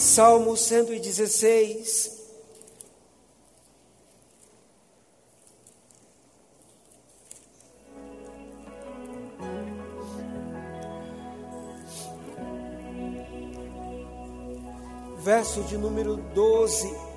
Salmo 116. Verso de número 12.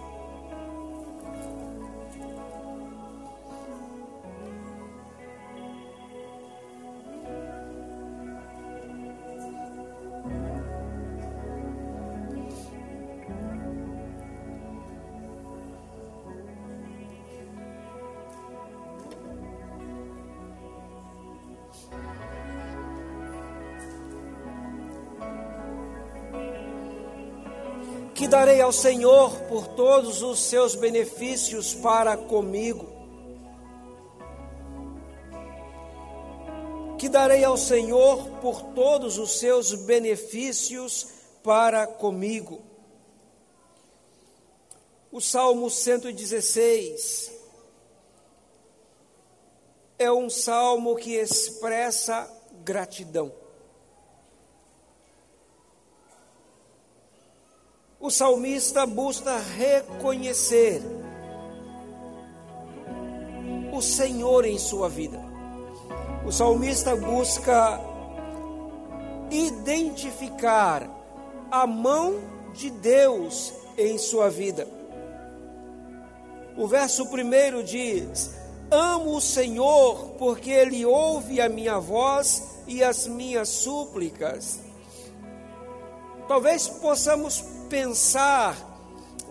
Que darei ao Senhor por todos os seus benefícios para comigo? Que darei ao Senhor por todos os seus benefícios para comigo? O Salmo 116 é um salmo que expressa gratidão. O salmista busca reconhecer o Senhor em sua vida. O salmista busca identificar a mão de Deus em sua vida. O verso primeiro diz: Amo o Senhor, porque Ele ouve a minha voz e as minhas súplicas. Talvez possamos pensar,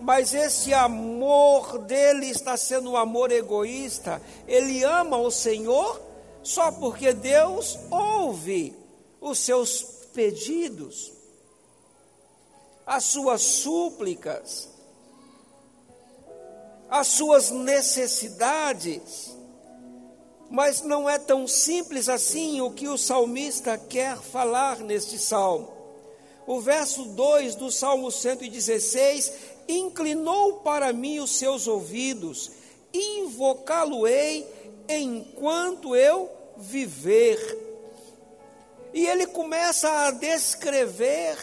mas esse amor dele está sendo um amor egoísta. Ele ama o Senhor só porque Deus ouve os seus pedidos, as suas súplicas, as suas necessidades. Mas não é tão simples assim o que o salmista quer falar neste salmo. O verso 2 do Salmo 116: Inclinou para mim os seus ouvidos, invocá-lo-ei enquanto eu viver. E ele começa a descrever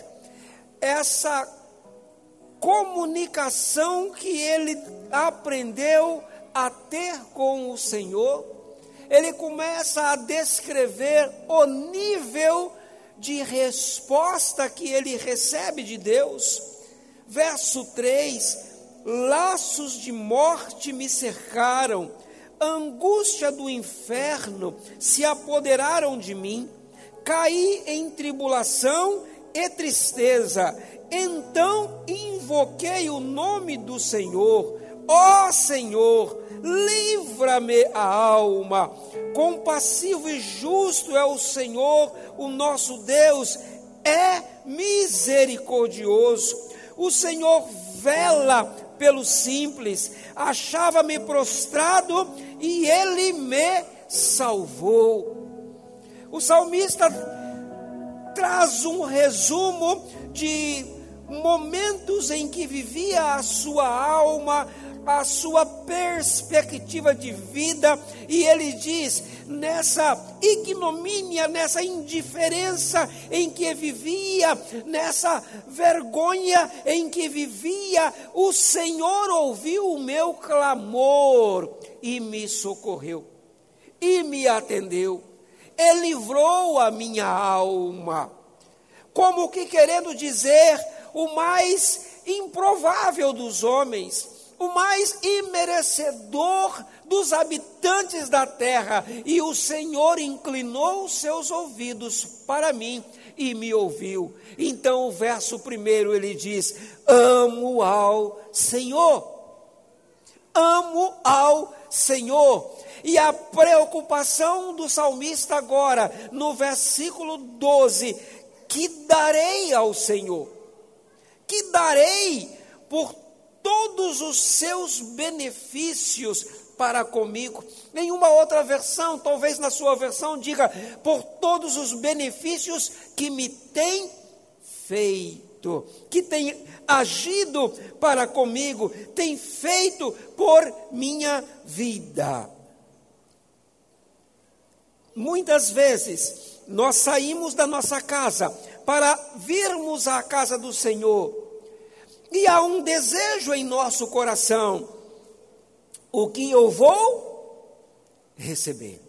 essa comunicação que ele aprendeu a ter com o Senhor. Ele começa a descrever o nível de resposta que ele recebe de Deus. Verso 3: Laços de morte me cercaram, angústia do inferno se apoderaram de mim, caí em tribulação e tristeza. Então invoquei o nome do Senhor, ó Senhor, livra-me a alma. Compassivo e justo é o Senhor, o nosso Deus, é misericordioso. O Senhor vela pelo simples, achava-me prostrado e ele me salvou. O salmista traz um resumo de momentos em que vivia a sua alma, a sua perspectiva de vida, e ele diz: nessa ignomínia, nessa indiferença em que vivia, nessa vergonha em que vivia, o Senhor ouviu o meu clamor e me socorreu, e me atendeu, e livrou a minha alma. Como que querendo dizer o mais improvável dos homens, o mais imerecedor dos habitantes da terra, e o Senhor inclinou os seus ouvidos para mim e me ouviu. Então, o verso primeiro ele diz: Amo ao Senhor, amo ao Senhor. E a preocupação do salmista agora, no versículo 12: Que darei ao Senhor? Que darei por todos os seus benefícios para comigo. Nenhuma outra versão, talvez na sua versão, diga por todos os benefícios que me tem feito, que tem agido para comigo, tem feito por minha vida. Muitas vezes nós saímos da nossa casa para virmos à casa do Senhor E há um desejo em nosso coração: o que eu vou receber.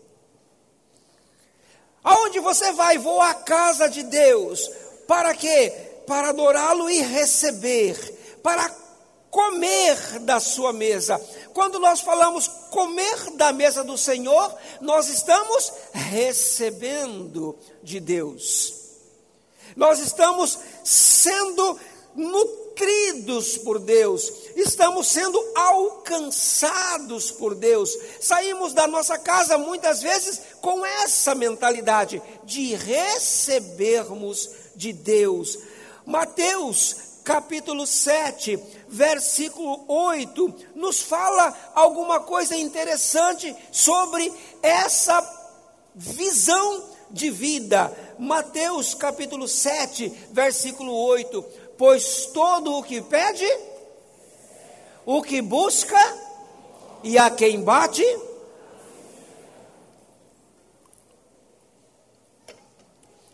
Aonde você vai? Vou à casa de Deus. Para quê? Para adorá-lo e receber. Para comer da sua mesa. Quando nós falamos comer da mesa do Senhor, nós estamos recebendo de Deus. Nós estamos sendo nutridos por Deus, estamos sendo alcançados por Deus. Saímos da nossa casa muitas vezes com essa mentalidade de recebermos de Deus. Mateus capítulo 7, versículo 8, nos fala alguma coisa interessante sobre essa visão de vida. Mateus capítulo 7, versículo 8: Pois todo o que pede, o que busca e a quem bate,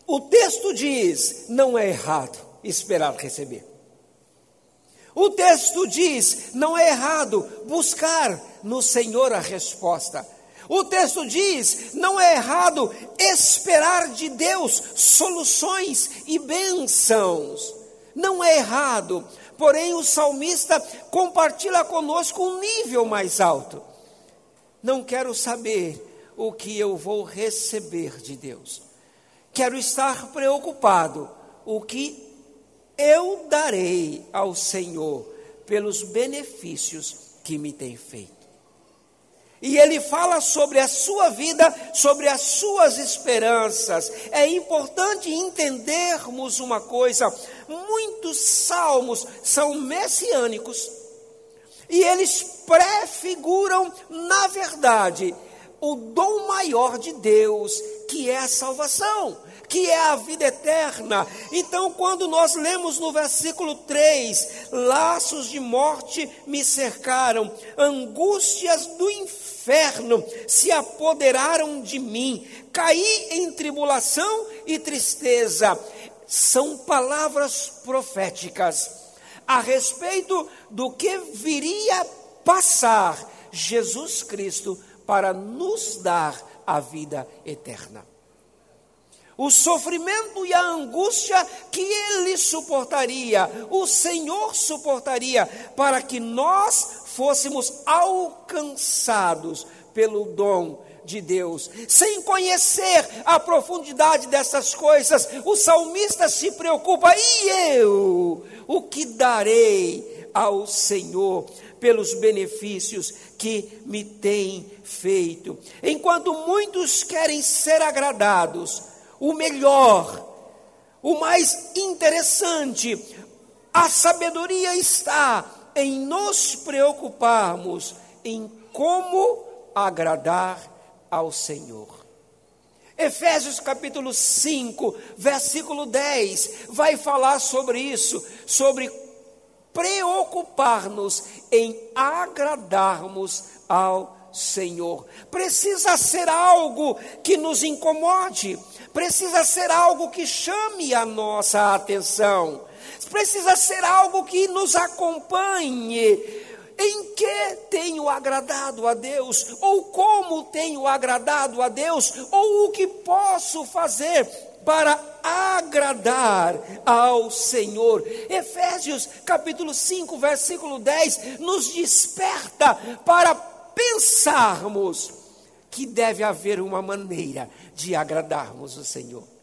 o texto diz: não é errado esperar receber. O texto diz: não é errado buscar no Senhor a resposta. O texto diz: não é errado esperar de Deus soluções e bênçãos. Não é errado, porém o salmista compartilha conosco um nível mais alto. Não quero saber o que eu vou receber de Deus. Quero estar preocupado o que eu darei ao Senhor pelos benefícios que me tem feito. E ele fala sobre a sua vida, sobre as suas esperanças. É importante entendermos uma coisa: muitos salmos são messiânicos, e eles prefiguram, na verdade, o dom maior de Deus, que é a salvação que é a vida eterna. Então, quando nós lemos no versículo 3: laços de morte me cercaram, angústias do inferno se apoderaram de mim, caí em tribulação e tristeza. São palavras proféticas a respeito do que viria passar Jesus Cristo para nos dar a vida eterna. O sofrimento e a angústia que ele suportaria, o Senhor suportaria, para que nós fôssemos alcançados pelo dom de Deus. Sem conhecer a profundidade dessas coisas, o salmista se preocupa: e eu? O que darei ao Senhor? pelos benefícios que me tem feito. Enquanto muitos querem ser agradados, o melhor, o mais interessante. A sabedoria está em nos preocuparmos em como agradar ao Senhor. Efésios capítulo 5, versículo 10, vai falar sobre isso, sobre preocupar-nos em agradarmos ao Senhor. Precisa ser algo que nos incomode, precisa ser algo que chame a nossa atenção, precisa ser algo que nos acompanhe. Em que tenho agradado a Deus? Ou como tenho agradado a Deus? Ou o que posso fazer para agradar ao Senhor. Efésios capítulo 5, versículo 10 nos desperta para pensarmos que deve haver uma maneira de agradarmos o Senhor.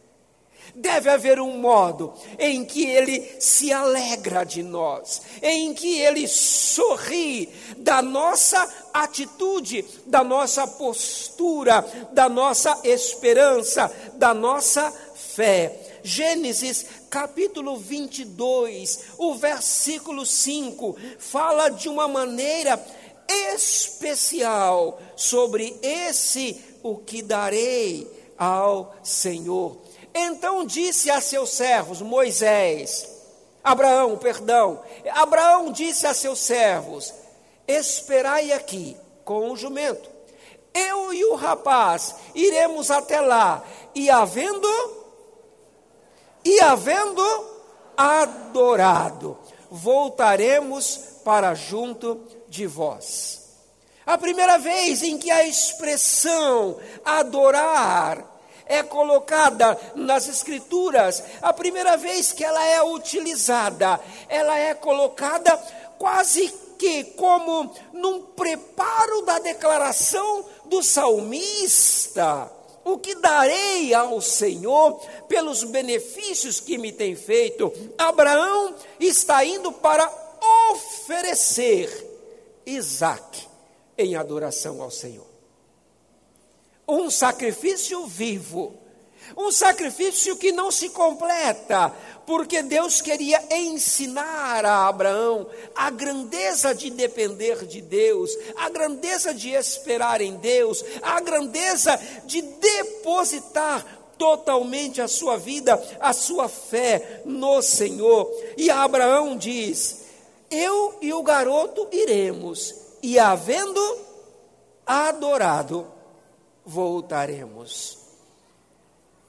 Deve haver um modo em que Ele se alegra de nós, em que Ele sorri da nossa atitude, da nossa postura, da nossa esperança, da nossa fé. Gênesis capítulo 22, o versículo 5, fala de uma maneira especial sobre esse o que darei ao Senhor. Então disse a seus servos, Moisés, Abraão, perdão, Abraão disse a seus servos: Esperai aqui com o jumento. Eu e o rapaz iremos até lá, e havendo, e havendo adorado, voltaremos para junto de vós. A primeira vez em que a expressão adorar é colocada nas Escrituras, a primeira vez que ela é utilizada, ela é colocada quase que como num preparo da declaração do salmista. O que darei ao Senhor pelos benefícios que me tem feito? Abraão está indo para oferecer Isaac em adoração ao Senhor. Um sacrifício vivo, um sacrifício que não se completa, porque Deus queria ensinar a Abraão a grandeza de depender de Deus, a grandeza de esperar em Deus, a grandeza de depositar totalmente a sua vida, a sua fé no Senhor. E Abraão diz: Eu e o garoto iremos, e havendo adorado, voltaremos.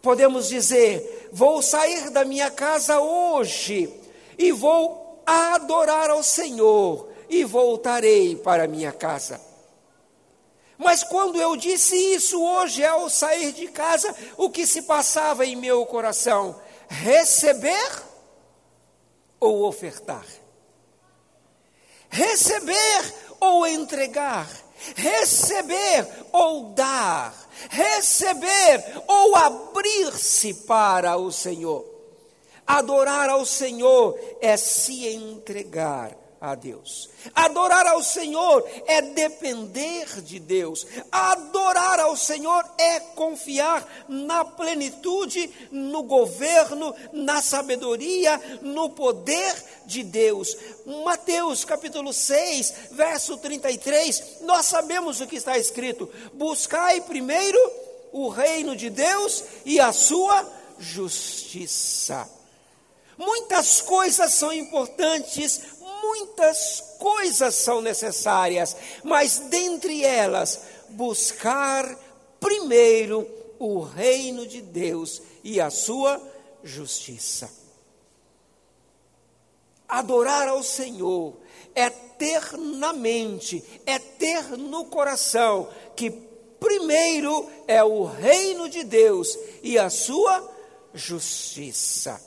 Podemos dizer: vou sair da minha casa hoje e vou adorar ao Senhor e voltarei para minha casa. Mas quando eu disse isso hoje, ao sair de casa, o que se passava em meu coração? Receber ou ofertar? Receber ou entregar? Receber ou dar? receber ou abrir-se para o Senhor. Adorar ao Senhor é se entregar a Deus. Adorar ao Senhor é depender de Deus. Adorar ao Senhor é confiar na plenitude, no governo, na sabedoria, no poder de Deus. Mateus capítulo 6, verso 33, nós sabemos o que está escrito: Buscai primeiro o reino de Deus e a sua justiça. Muitas coisas são importantes, muitas coisas são necessárias, mas dentre elas, buscar primeiro o reino de Deus e a sua justiça. Adorar ao Senhor é ter na mente, é ter no coração que primeiro é o reino de Deus e a sua justiça.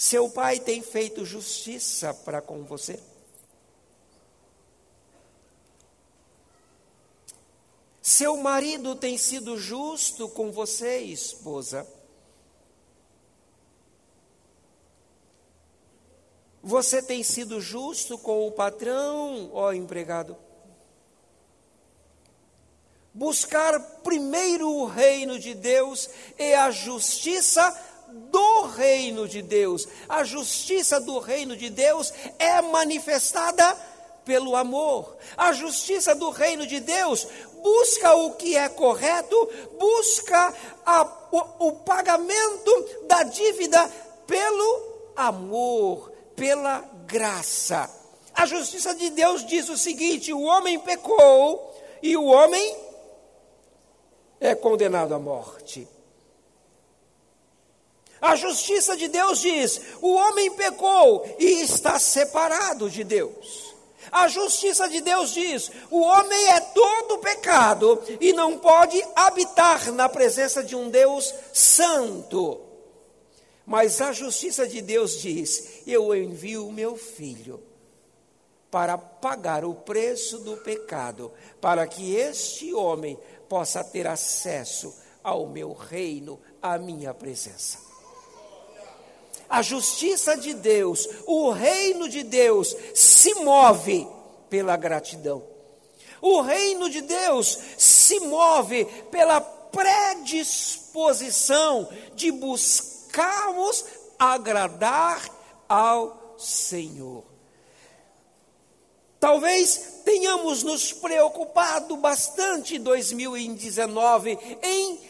Seu pai tem feito justiça para com você? Seu marido tem sido justo com você, esposa? Você tem sido justo com o patrão, ó empregado? Buscar primeiro o reino de Deus e a justiça do reino de Deus. A justiça do reino de Deus é manifestada pelo amor. A justiça do reino de Deus busca o que é correto, busca a, o, o pagamento da dívida pelo amor, pela graça. A justiça de Deus diz o seguinte: o homem pecou e o homem é condenado à morte. A justiça de Deus diz: o homem pecou e está separado de Deus. A justiça de Deus diz: o homem é todo pecado e não pode habitar na presença de um Deus santo. Mas a justiça de Deus diz: eu envio o meu filho para pagar o preço do pecado, para que este homem possa ter acesso ao meu reino, à minha presença a justiça de Deus, o reino de Deus se move pela gratidão. O reino de Deus se move pela predisposição de buscarmos agradar ao Senhor. Talvez tenhamos nos preocupado bastante em 2019 em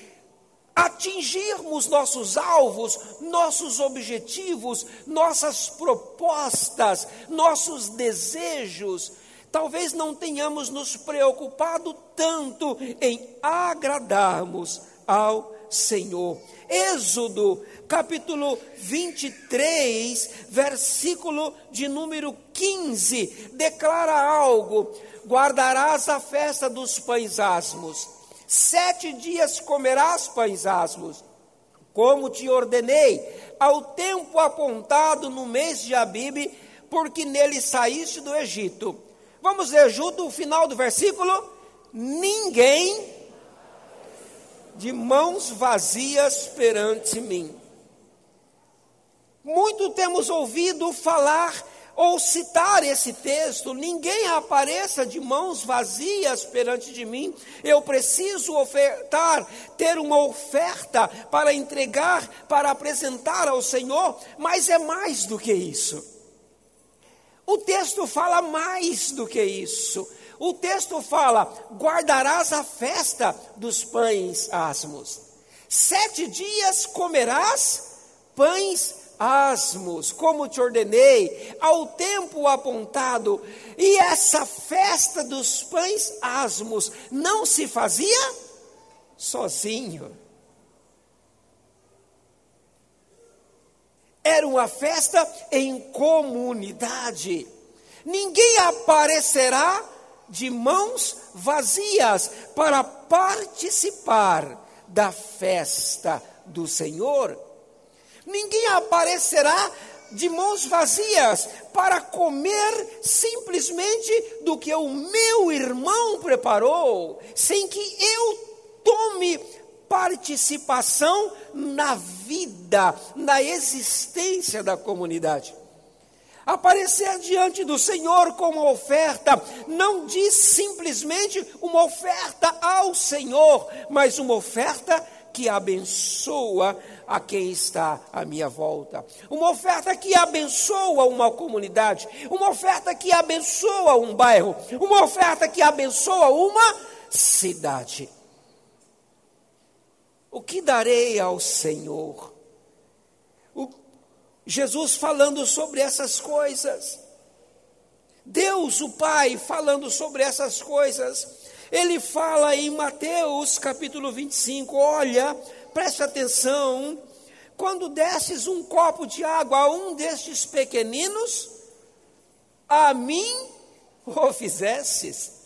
atingirmos nossos alvos, nossos objetivos, nossas propostas, nossos desejos, talvez não tenhamos nos preocupado tanto em agradarmos ao Senhor. Êxodo, capítulo 23, versículo de número 15, declara algo: guardarás a festa dos pães asmos, sete dias comerás pães asmos, como te ordenei, ao tempo apontado no mês de Abibe, porque nele saíste do Egito. Vamos ler junto o final do versículo? Ninguém de mãos vazias perante mim. Muito temos ouvido falar ou citar esse texto: ninguém apareça de mãos vazias perante de mim. Eu preciso ofertar, ter uma oferta para entregar, para apresentar ao Senhor, mas é mais do que isso. O texto fala mais do que isso. O texto fala: guardarás a festa dos pães asmos. Sete dias comerás pães asmos, como te ordenei, ao tempo apontado. E essa festa dos pães asmos não se fazia sozinho. Era uma festa em comunidade. Ninguém aparecerá de mãos vazias para participar da festa do Senhor. Ninguém aparecerá de mãos vazias para comer simplesmente do que o meu irmão preparou, sem que eu tome participação na vida, na existência da comunidade. Aparecer diante do Senhor com uma oferta não diz simplesmente uma oferta ao Senhor, mas uma oferta que abençoa a quem está à minha volta. Uma oferta que abençoa uma comunidade, uma oferta que abençoa um bairro, uma oferta que abençoa uma cidade. O que darei ao Senhor? Jesus falando sobre essas coisas. Deus, o Pai, falando sobre essas coisas. Ele fala em Mateus capítulo 25: Olha, preste atenção. Quando desses um copo de água a um destes pequeninos, a mim o fizesses.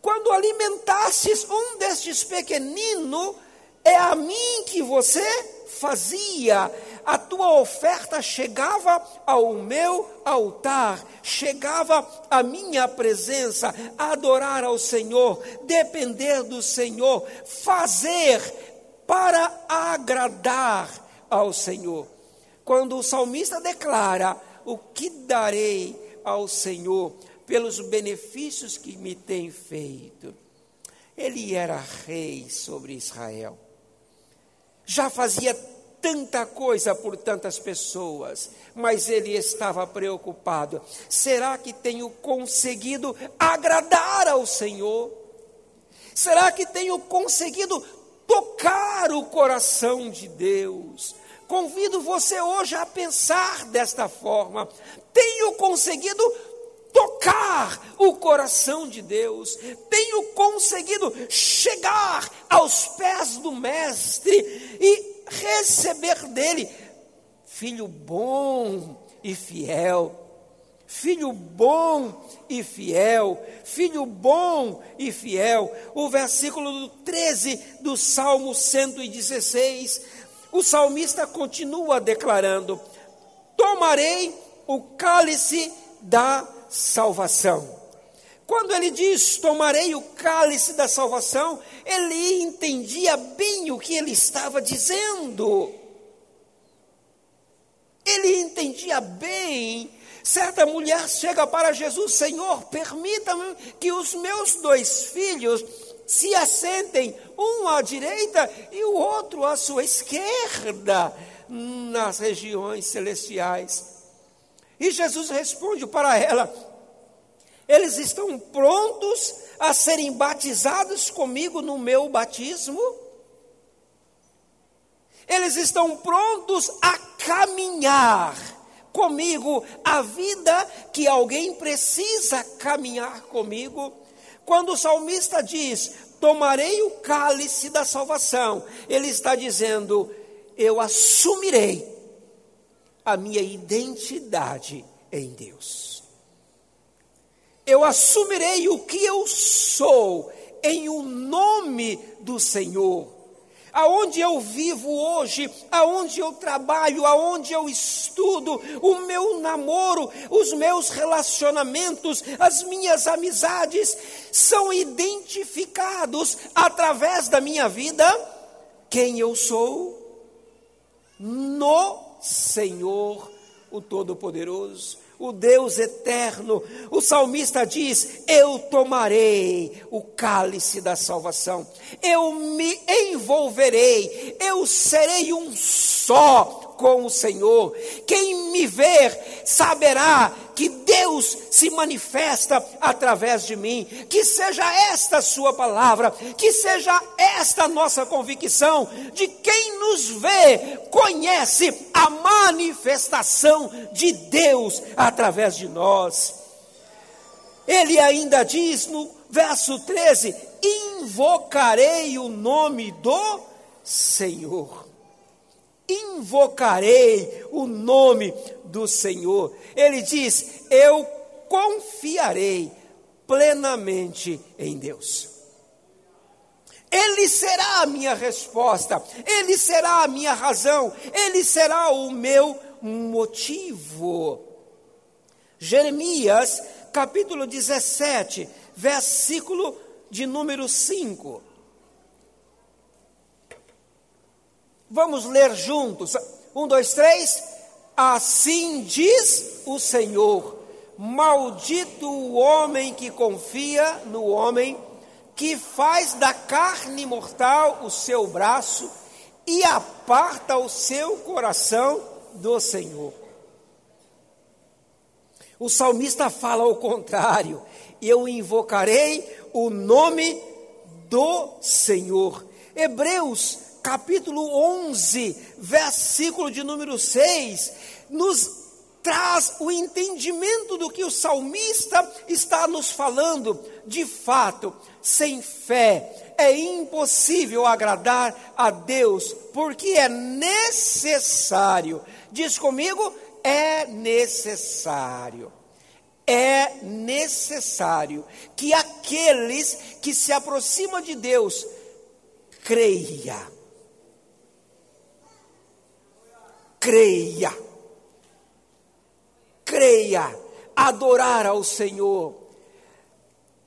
Quando alimentasses um destes pequeninos, é a mim que você fazia, a tua oferta chegava ao meu altar, chegava à minha presença, adorar ao Senhor, depender do Senhor, fazer para agradar ao Senhor. Quando o salmista declara: O que darei ao Senhor pelos benefícios que me tem feito? Ele era rei sobre Israel já fazia tanta coisa por tantas pessoas, mas ele estava preocupado: será que tenho conseguido agradar ao Senhor? Será que tenho conseguido tocar o coração de Deus? Convido você hoje a pensar desta forma: tenho conseguido tocar o coração de Deus, tenho conseguido chegar aos pés do Mestre e receber dele, filho bom e fiel. Filho bom e fiel, filho bom e fiel. O versículo 13 do Salmo 116, o salmista continua declarando: Tomarei o cálice da salvação. Quando ele diz tomarei o cálice da salvação, ele entendia bem o que ele estava dizendo. Ele entendia bem. Certa mulher chega para Jesus, Senhor, permita-me que os meus dois filhos se assentem, um à direita e o outro à sua esquerda, nas regiões celestiais. E Jesus responde para ela: Eles estão prontos a serem batizados comigo no meu batismo? Eles estão prontos a caminhar comigo a vida que alguém precisa caminhar comigo? Quando o salmista diz: tomarei o cálice da salvação. Ele está dizendo: eu assumirei a minha identidade em Deus. Eu assumirei o que eu sou em o nome do Senhor. Aonde eu vivo hoje, aonde eu trabalho, aonde eu estudo, o meu namoro, os meus relacionamentos, as minhas amizades são identificados através da minha vida. Quem eu sou? No Senhor, o Todo-Poderoso o Deus eterno. O salmista diz: Eu tomarei o cálice da salvação, eu me envolverei, eu serei um só com o Senhor. Quem me ver saberá que Deus se manifesta através de mim. Que seja esta sua palavra, que seja esta nossa convicção de quem nos vê conhece a manifestação de Deus através de nós. Ele ainda diz no verso 13: Invocarei o nome do Senhor invocarei o nome do Senhor. Ele diz: Eu confiarei plenamente em Deus. Ele será a minha resposta, ele será a minha razão, ele será o meu motivo. Jeremias, capítulo 17, versículo de número 5. Vamos ler juntos. Um, dois, três. Assim diz o Senhor: Maldito o homem que confia no homem, que faz da carne mortal o seu braço e aparta o seu coração do Senhor. O salmista fala ao contrário: Eu invocarei o nome do Senhor. Hebreus capítulo 11, versículo de número 6, nos traz o entendimento do que o salmista está nos falando. De fato, sem fé é impossível agradar a Deus, porque é necessário, diz comigo, é necessário. É necessário que aqueles que se aproximam de Deus creia creia. Creia, adorar ao Senhor,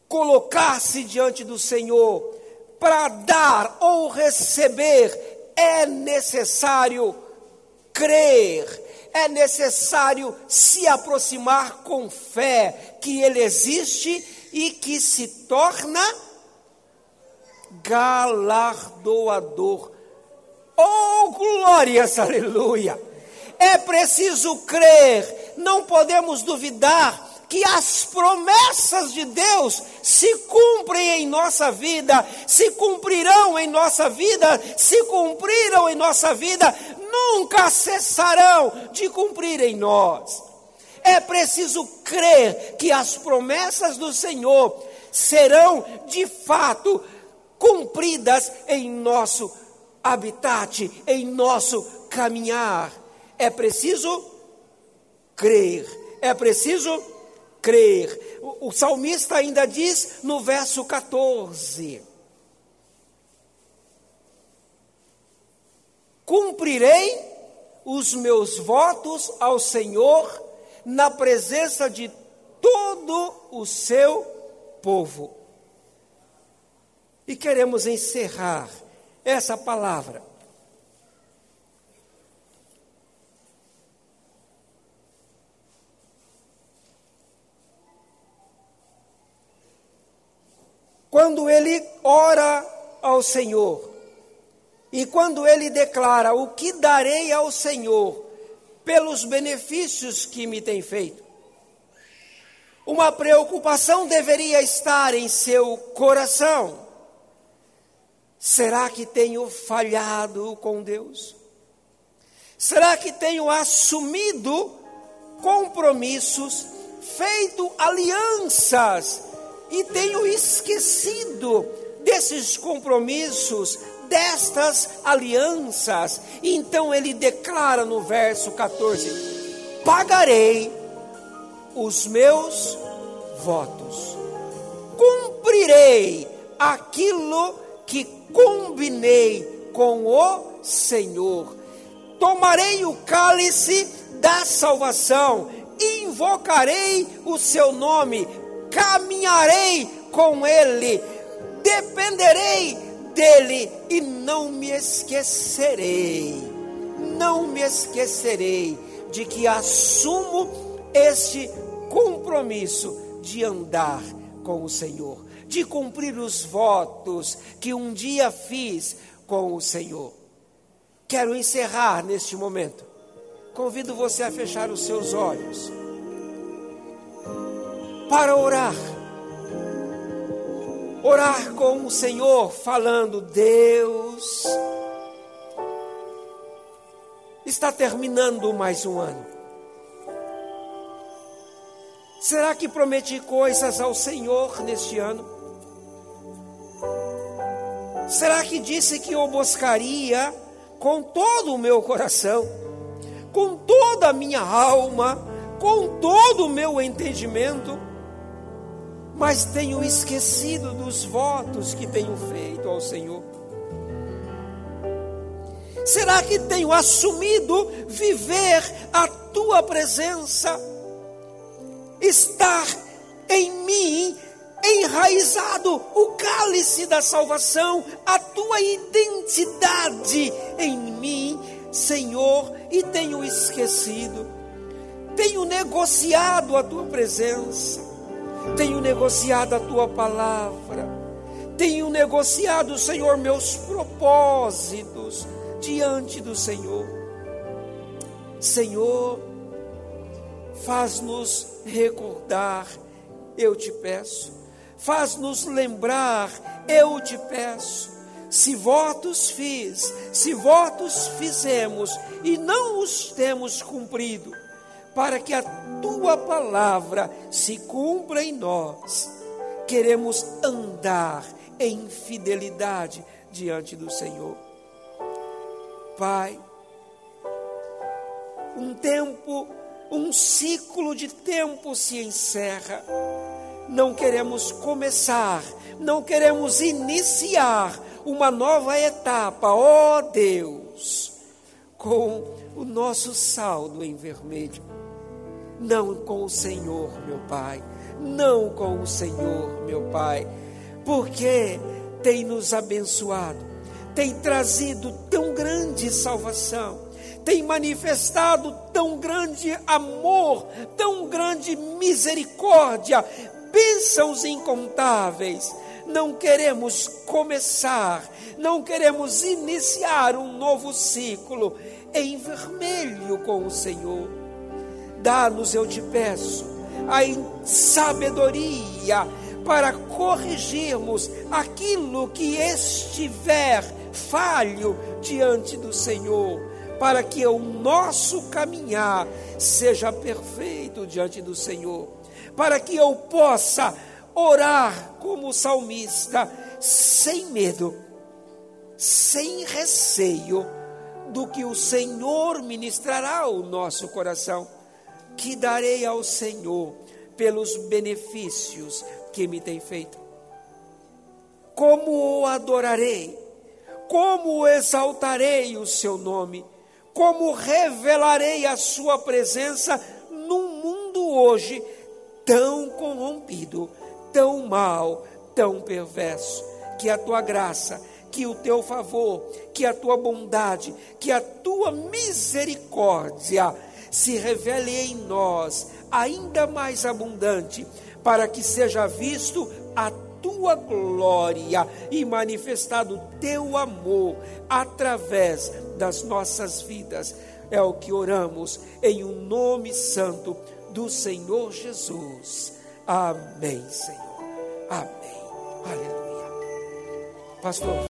colocar-se diante do Senhor para dar ou receber, é necessário crer, é necessário se aproximar com fé que Ele existe e que se torna galardoador. Oh, glórias, aleluia! É preciso crer, não podemos duvidar que as promessas de Deus se cumprem em nossa vida, se cumprirão em nossa vida, se cumpriram em nossa vida, nunca cessarão de cumprir em nós. É preciso crer que as promessas do Senhor serão de fato cumpridas em nosso habitat, em nosso caminhar. É preciso crer. É preciso crer. O, o salmista ainda diz no verso 14: Cumprirei os meus votos ao Senhor na presença de todo o seu povo. E queremos encerrar essa palavra Quando ele ora ao Senhor, e quando ele declara: O que darei ao Senhor pelos benefícios que me tem feito? Uma preocupação deveria estar em seu coração. Será que tenho falhado com Deus? Será que tenho assumido compromissos, feito alianças e tenho esquecido desses compromissos, destas alianças. Então ele declara no verso 14: Pagarei os meus votos, cumprirei aquilo que combinei com o Senhor, tomarei o cálice da salvação, invocarei o seu nome, caminharei com ele, dependerei dele e não me esquecerei, não me esquecerei de que assumo este compromisso de andar com o Senhor, de cumprir os votos que um dia fiz com o Senhor. Quero encerrar neste momento. Convido você a fechar os seus olhos para orar. Orar com o Senhor, falando: Deus, está terminando mais um ano. Será que prometi coisas ao Senhor neste ano? Será que disse que o buscaria com todo o meu coração, com toda a minha alma, com todo o meu entendimento? Mas tenho esquecido dos votos que tenho feito ao Senhor. Será que tenho assumido viver a tua presença? estar em mim enraizado o cálice da salvação, a tua identidade em mim, Senhor, e tenho esquecido, tenho negociado a tua presença, tenho negociado a tua palavra, tenho negociado, Senhor, meus propósitos diante do Senhor. Senhor, faz-nos recordar, eu te peço, faz-nos lembrar, eu te peço. Se votos fiz, se votos fizemos e não os temos cumprido, para que a tua palavra se cumpra em nós, queremos andar em fidelidade diante do Senhor. Pai, um tempo um ciclo de tempo se encerra. Não queremos começar, não queremos iniciar uma nova etapa, ó oh Deus, com o nosso saldo em vermelho. Não com o Senhor, meu Pai, não com o Senhor, meu Pai, porque tem nos abençoado, tem trazido tão grande salvação tem manifestado tão grande amor, tão grande misericórdia, bênçãos incontáveis. Não queremos começar, não queremos iniciar um novo ciclo em vermelho com o Senhor. Dá-nos, eu te peço, a sabedoria para corrigirmos aquilo que estiver falho diante do Senhor para que o nosso caminhar seja perfeito diante do Senhor, para que eu possa orar como salmista, sem medo, sem receio do que o Senhor ministrará ao nosso coração, que darei ao Senhor pelos benefícios que me tem feito. Como o adorarei, como exaltarei o seu nome? Como revelarei a Sua presença num mundo hoje tão corrompido, tão mal, tão perverso. Que a tua graça, que o teu favor, que a tua bondade, que a tua misericórdia se revele em nós ainda mais abundante, para que seja visto a tua glória e manifestado o teu amor através das nossas vidas. É o que oramos em um nome santo do Senhor Jesus. Amém, Senhor. Amém. Aleluia. Pastor.